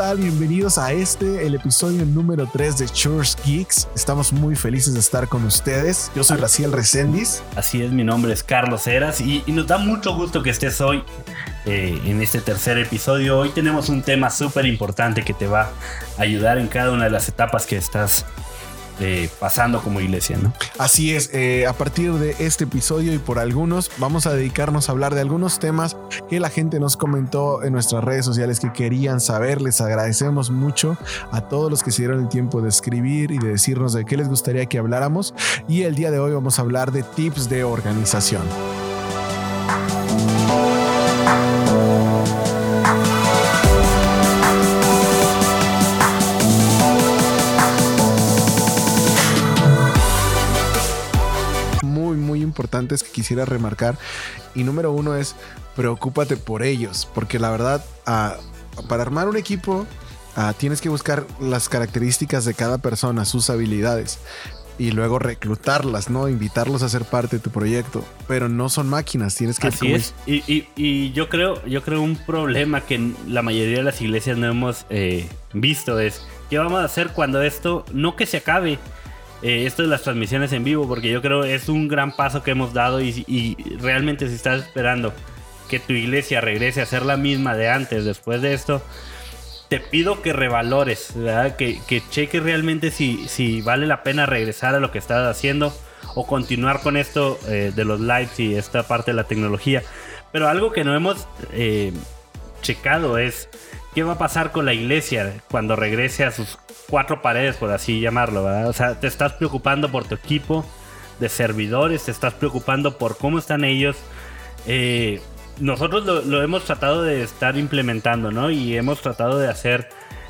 tal? Bienvenidos a este, el episodio número 3 de Church Geeks. Estamos muy felices de estar con ustedes. Yo soy Raciel Recendis. Así es, mi nombre es Carlos Heras y, nos da mucho gusto que estés hoy eh, en este tercer episodio. Hoy tenemos un tema súper importante que te va a ayudar en cada una de las etapas que estás eh, pasando como iglesia, ¿no? Así es, eh, a partir de este episodio y por algunos, vamos a dedicarnos a hablar de algunos temas que la gente nos comentó en nuestras redes sociales que querían saber. Les agradecemos mucho a todos los que se dieron el tiempo de escribir y de decirnos de qué les gustaría que habláramos. Y el día de hoy vamos a hablar de tips de organización. Importantes que quisiera remarcar. Y número uno es, preocúpate por ellos, porque la verdad, ah, para armar un equipo, ah, tienes que buscar las características de cada persona, sus habilidades. Y luego reclutarlas, ¿no? Invitarlos a ser parte de tu proyecto. Pero no son máquinas, tienes que... Así es. Y, yo creo, yo creo un problema que la mayoría de las iglesias no hemos eh, visto es, ¿qué vamos a hacer cuando esto, no que se acabe, eh, esto de las transmisiones en vivo, porque yo creo es un gran paso que hemos dado y, realmente si estás esperando que tu iglesia regrese a ser la misma de antes, después de esto, te pido que revalores, Que, que cheques realmente si, si vale la pena regresar a lo que estás haciendo o continuar con esto eh, de los lives y esta parte de la tecnología. Pero algo que no hemos eh, checado es qué va a pasar con la iglesia cuando regrese a sus cuatro paredes, por así llamarlo, ¿verdad? O sea, te estás preocupando por tu equipo de servidores, te estás preocupando por cómo están ellos. Eh, nosotros lo, hemos tratado de estar implementando, ¿no? Y hemos tratado de hacer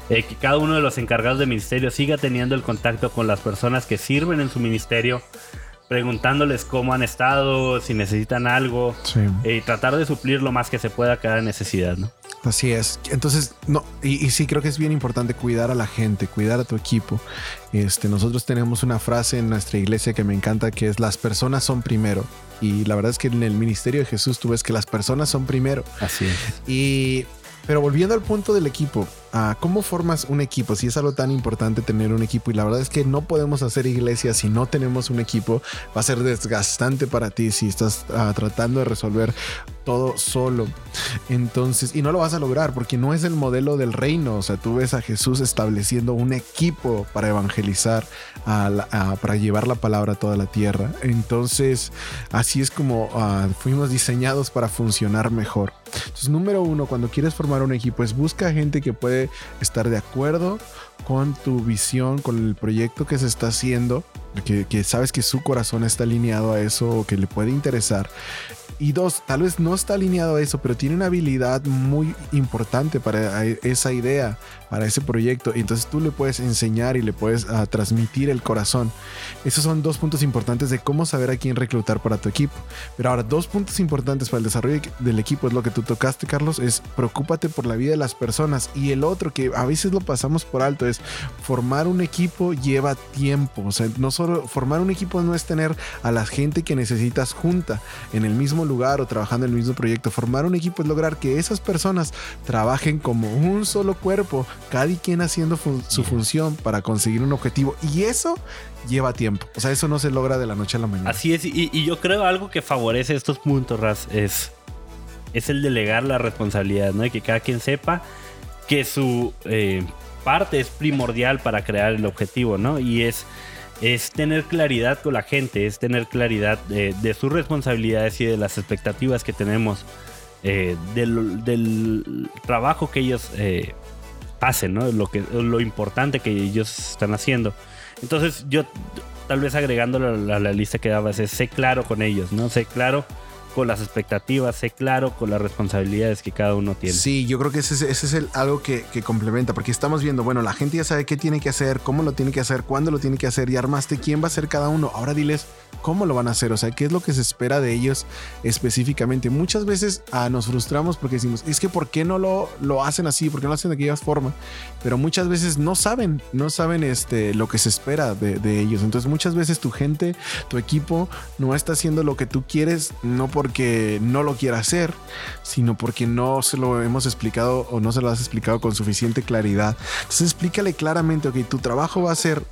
eh, que cada uno de los encargados de ministerio siga teniendo el contacto con las personas que sirven en su ministerio, preguntándoles cómo han estado, si necesitan algo, eh, y tratar de suplir lo más que se pueda cada necesidad, ¿no? Así es. Entonces, no, y, sí creo que es bien importante cuidar a la gente, cuidar a tu equipo. Este, nosotros tenemos una frase en nuestra iglesia que me encanta que es las personas son primero. Y la verdad es que en el ministerio de Jesús tú ves que las personas son primero. Así es. Y pero volviendo al punto del equipo, ¿cómo formas un equipo? Si es algo tan importante tener un equipo y la verdad es que no podemos hacer iglesia si no tenemos un equipo, va a ser desgastante para ti si estás ah, tratando de resolver todo solo. Entonces, y no lo vas a lograr porque no es el modelo del reino. O sea, tú ves a Jesús estableciendo un equipo para evangelizar, para llevar la palabra a toda la tierra. Entonces, así es como ah, fuimos diseñados para funcionar mejor. Entonces, número uno, cuando quieres formar un equipo, es busca gente que puede estar de acuerdo con tu visión, con el proyecto que se está haciendo, que, que, sabes que su corazón está alineado a eso o que le puede interesar y dos, tal vez no está alineado a eso, pero tiene una habilidad muy importante para esa idea, para ese proyecto. Y entonces tú le puedes enseñar y le puedes ah, transmitir el corazón. Esos son dos puntos importantes de cómo saber a quién reclutar para tu equipo. Pero ahora, dos puntos importantes para el desarrollo del equipo es lo que tú tocaste, Carlos, es preocúpate por la vida de las personas. Y el otro que a veces lo pasamos por alto es formar un equipo lleva tiempo. O sea, no solo formar un equipo no es tener a la gente que necesitas junta en el mismo lugar o trabajando en el mismo proyecto. Formar un equipo es lograr que esas personas trabajen como un solo cuerpo, cada quien haciendo su función para conseguir un objetivo. Y eso lleva tiempo. O sea, eso no se logra de la noche a la mañana. Así es. Y, yo creo algo que favorece estos puntos, Raz, es, es el delegar la responsabilidad, ¿no? Y que cada quien sepa que su eh, parte es primordial para crear el objetivo, ¿no? Y es es tener claridad con la gente, es tener claridad de, sus responsabilidades y de las expectativas que tenemos eh, del, trabajo que ellos eh, hacen, ¿no? Lo, que, lo importante que ellos están haciendo. Entonces yo tal vez agregando a la, lista que dabas es sé claro con ellos, ¿no? Sé claro con las expectativas, sé claro con las responsabilidades que cada uno tiene. Sí, yo creo que ese, es el, algo que, complementa, porque estamos viendo, bueno, la gente ya sabe qué tiene que hacer, cómo lo tiene que hacer, cuándo lo tiene que hacer, y armaste quién va a ser cada uno. Ahora diles cómo lo van a hacer, o sea, qué es lo que se espera de ellos específicamente. Muchas veces ah, nos frustramos porque decimos, es que ¿por qué no lo, lo hacen así? ¿Por qué no lo hacen de aquella forma? Pero muchas veces no saben, no saben este, lo que se espera de, de ellos. Entonces muchas veces tu gente, tu equipo no está haciendo lo que tú quieres, no por porque no lo quiera hacer, sino porque no se lo hemos explicado o no se lo has explicado con suficiente claridad. Entonces explícale claramente, ok, tu trabajo va a ser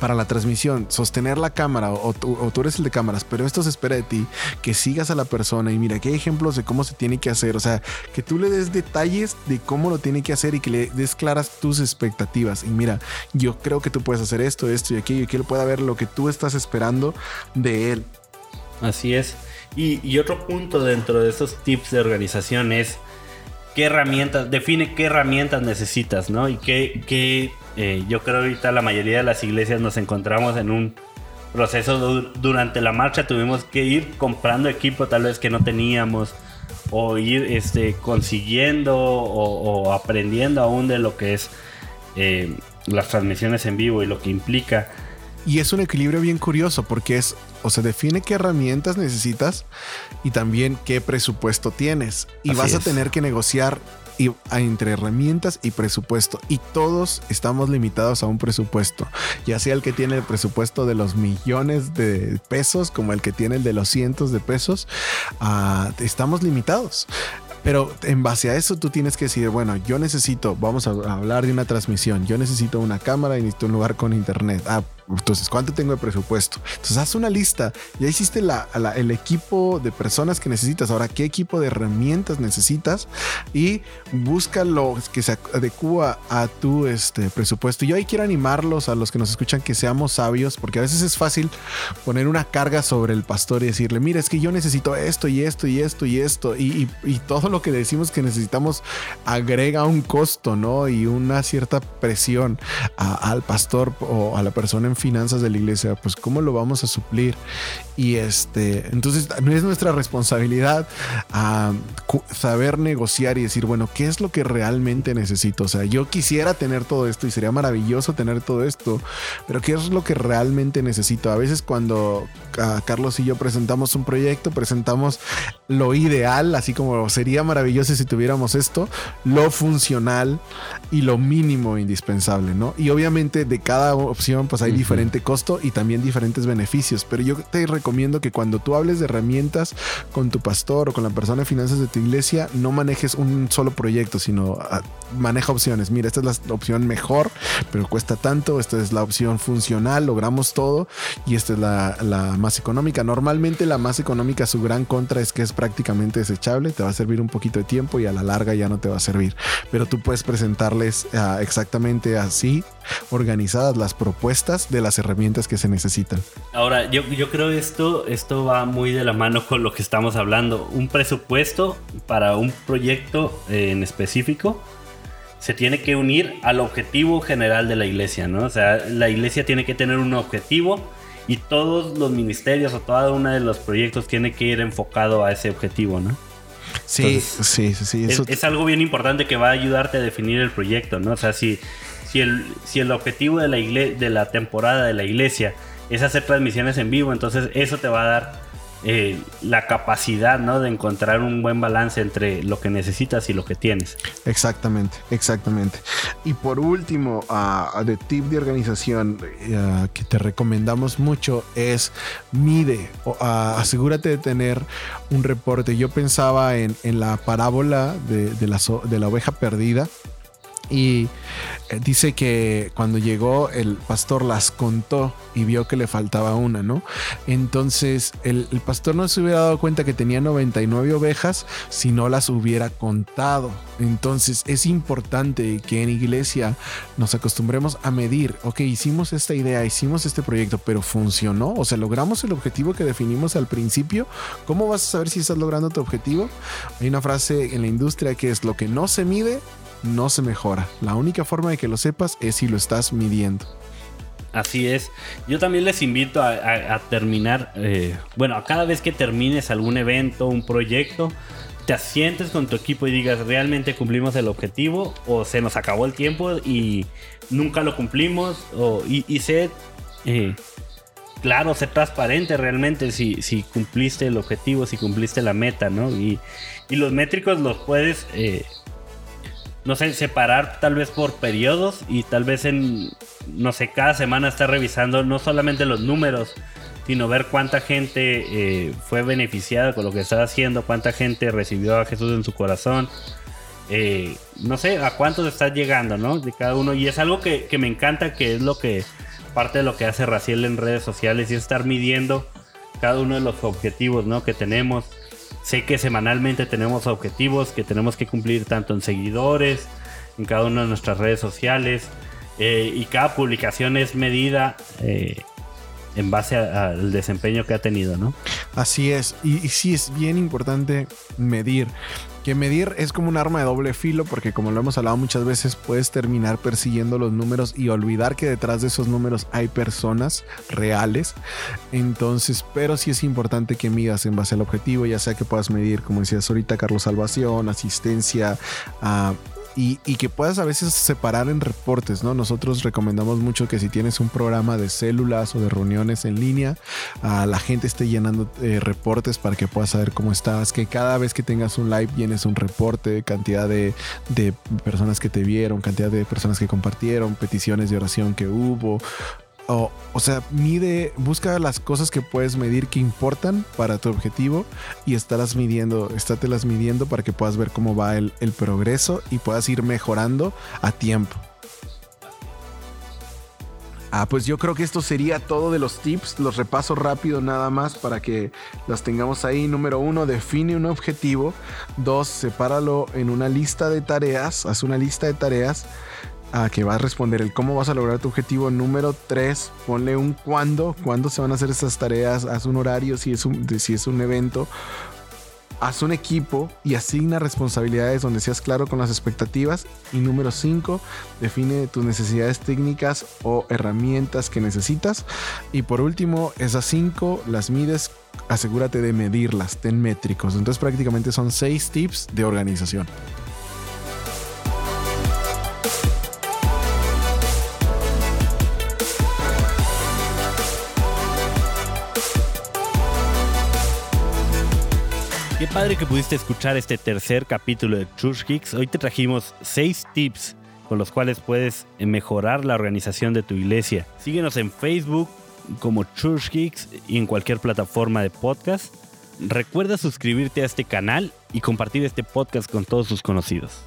para la transmisión, sostener la cámara o tú, eres el de cámaras, pero esto se espera de ti, que sigas a la persona y mira, que hay ejemplos de cómo se tiene que hacer, o sea, que tú le des detalles de cómo lo tiene que hacer y que le des claras tus expectativas. Y mira, yo creo que tú puedes hacer esto, esto y aquello, y que él pueda ver lo que tú estás esperando de él. Así es. Y, otro punto dentro de esos tips de organización es qué herramientas, define qué herramientas necesitas, ¿no? Y qué, qué eh, yo creo ahorita la mayoría de las iglesias nos encontramos en un proceso durante la marcha tuvimos que ir comprando equipo tal vez que no teníamos o ir este, consiguiendo o, aprendiendo aún de lo que es eh, las transmisiones en vivo y lo que implica. Y es un equilibrio bien curioso porque es, o se define qué herramientas necesitas y también qué presupuesto tienes. Y vas a tener que negociar y, entre herramientas y presupuesto. Y todos estamos limitados a un presupuesto, ya sea el que tiene el presupuesto de los millones de pesos como el que tiene el de los cientos de pesos. Ah, estamos limitados. Pero en base a eso tú tienes que decir, bueno, yo necesito, vamos a hablar de una transmisión, yo necesito una cámara y necesito un lugar con internet. Ah, entonces, ¿cuánto tengo de presupuesto? Entonces, haz una lista. Ya hiciste el equipo de personas que necesitas. Ahora, ¿qué equipo de herramientas necesitas? Y busca lo que se adecua a tu este, presupuesto. Yo ahí quiero animarlos a los que nos escuchan que seamos sabios, porque a veces es fácil poner una carga sobre el pastor y decirle, mira, es que yo necesito esto y esto y esto y esto. Y, todo lo que decimos que necesitamos agrega un costo, ¿no? Y una cierta presión al pastor o a la persona finanzas de la iglesia, pues cómo lo vamos a suplir. Y este, entonces es nuestra responsabilidad saber negociar y decir, bueno, ¿qué es lo que realmente necesito? O sea, yo quisiera tener todo esto y sería maravilloso tener todo esto, pero ¿qué es lo que realmente necesito? A veces cuando Carlos y yo presentamos un proyecto, presentamos lo ideal, así como sería maravilloso si tuviéramos esto, lo funcional y lo mínimo indispensable, ¿no? Y obviamente de cada opción pues hay diferente costo y también diferentes beneficios, pero yo te recomiendo que cuando tú hables de herramientas con tu pastor o con la persona de finanzas de tu iglesia, no manejes un solo proyecto, sino ah, maneja opciones. Mira, esta es la opción mejor, pero cuesta tanto. Esta es la opción funcional, logramos todo. Y esta es la, la más económica. Normalmente la más económica, su gran contra es que es prácticamente desechable. Te va a servir un poquito de tiempo y a la larga ya no te va a servir. Pero tú puedes presentarles ah, exactamente así, organizadas las propuestas de las herramientas que se necesitan. Ahora, yo, yo creo es esto, esto va muy de la mano con lo que estamos hablando. Un presupuesto para un proyecto eh, en específico se tiene que unir al objetivo general de la iglesia, ¿no? O sea, la iglesia tiene que tener un objetivo y todos los ministerios o cada uno de los proyectos tiene que ir enfocado a ese objetivo, ¿no? Sí, sí, sí, Es, algo bien importante que va a ayudarte a definir el proyecto, ¿no? O sea, si, si, el, si el objetivo de la, de la temporada de la iglesia es hacer transmisiones en vivo. Entonces eso te va a dar eh, la capacidad ¿no? de encontrar un buen balance entre lo que necesitas y lo que tienes. Exactamente, exactamente. Y por último, uh, de tip de organización eh, que te recomendamos mucho es mide, asegúrate de tener un reporte. Yo pensaba en, la parábola de, la, de la oveja perdida y eh, dice que cuando llegó el pastor las contó y vio que le faltaba una, ¿no? Entonces el, pastor no se hubiera dado cuenta que tenía 99 ovejas si no las hubiera contado. Entonces es importante que en iglesia nos acostumbremos a medir, ok, hicimos esta idea, hicimos este proyecto, pero funcionó, o sea, logramos el objetivo que definimos al principio. ¿Cómo vas a saber si estás logrando tu objetivo? Hay una frase en la industria que es lo que no se mide no se mejora. La única forma de que lo sepas es si lo estás midiendo. Así es. Yo también les invito a, terminar, eh, bueno, a cada vez que termines algún evento, un proyecto, te asientes con tu equipo y digas, ¿realmente cumplimos el objetivo? ¿O se nos acabó el tiempo y nunca lo cumplimos? O, y, sé, eh, claro, sé transparente realmente si, cumpliste el objetivo, si cumpliste la meta, ¿no? Y, los métricos los puedes... Eh, no sé, separar tal vez por periodos y tal vez en, no sé, cada semana estar revisando no solamente los números, sino ver cuánta gente eh, fue beneficiada con lo que estás haciendo, cuánta gente recibió a Jesús en su corazón. Eh, no sé a cuántos estás llegando, ¿no? De cada uno. Y es algo que, que me encanta, que es lo que parte de lo que hace Raciel en redes sociales y estar midiendo cada uno de los objetivos ¿no? que tenemos. Sé que semanalmente tenemos objetivos que tenemos que cumplir tanto en seguidores, en cada una de nuestras redes sociales. Eh, y cada publicación es medida eh, en base al desempeño que ha tenido, ¿no? Así es. Y, y sí es bien importante medir que medir es como un arma de doble filo porque como lo hemos hablado muchas veces puedes terminar persiguiendo los números y olvidar que detrás de esos números hay personas reales. Entonces, pero sí es importante que midas en base al objetivo, ya sea que puedas medir, como decías ahorita, Carlos Salvación, asistencia, a y, que puedas a veces separar en reportes, ¿no? Nosotros recomendamos mucho que si tienes un programa de células o de reuniones en línea, a la gente esté llenando eh, reportes para que puedas saber cómo estás, que cada vez que tengas un live llenes un reporte, cantidad de, de personas que te vieron, cantidad de personas que compartieron, peticiones de oración que hubo, o, sea, mide, busca las cosas que puedes medir que importan para tu objetivo y estarás midiendo, estátelas midiendo para que puedas ver cómo va el, progreso y puedas ir mejorando a tiempo. Ah, pues yo creo que esto sería todo de los tips. Los repaso rápido nada más para que las tengamos ahí. Número uno, define un objetivo. Dos, sepáralo en una lista de tareas. Haz una lista de tareas a que vas a responder el cómo vas a lograr tu objetivo. Número 3, ponle un cuándo, cuándo se van a hacer esas tareas, haz un horario si es un, si es un evento. Haz un equipo y asigna responsabilidades donde seas claro con las expectativas. Y número 5, define tus necesidades técnicas o herramientas que necesitas. Y por último, esas 5 las mides, asegúrate de medirlas, ten métricos. Entonces prácticamente son 6 tips de organización. Padre que pudiste escuchar este tercer capítulo de Church Geeks. Hoy te trajimos seis tips con los cuales puedes mejorar la organización de tu iglesia. Síguenos en Facebook como Church Geeks y en cualquier plataforma de podcast. Recuerda suscribirte a este canal y compartir este podcast con todos sus conocidos.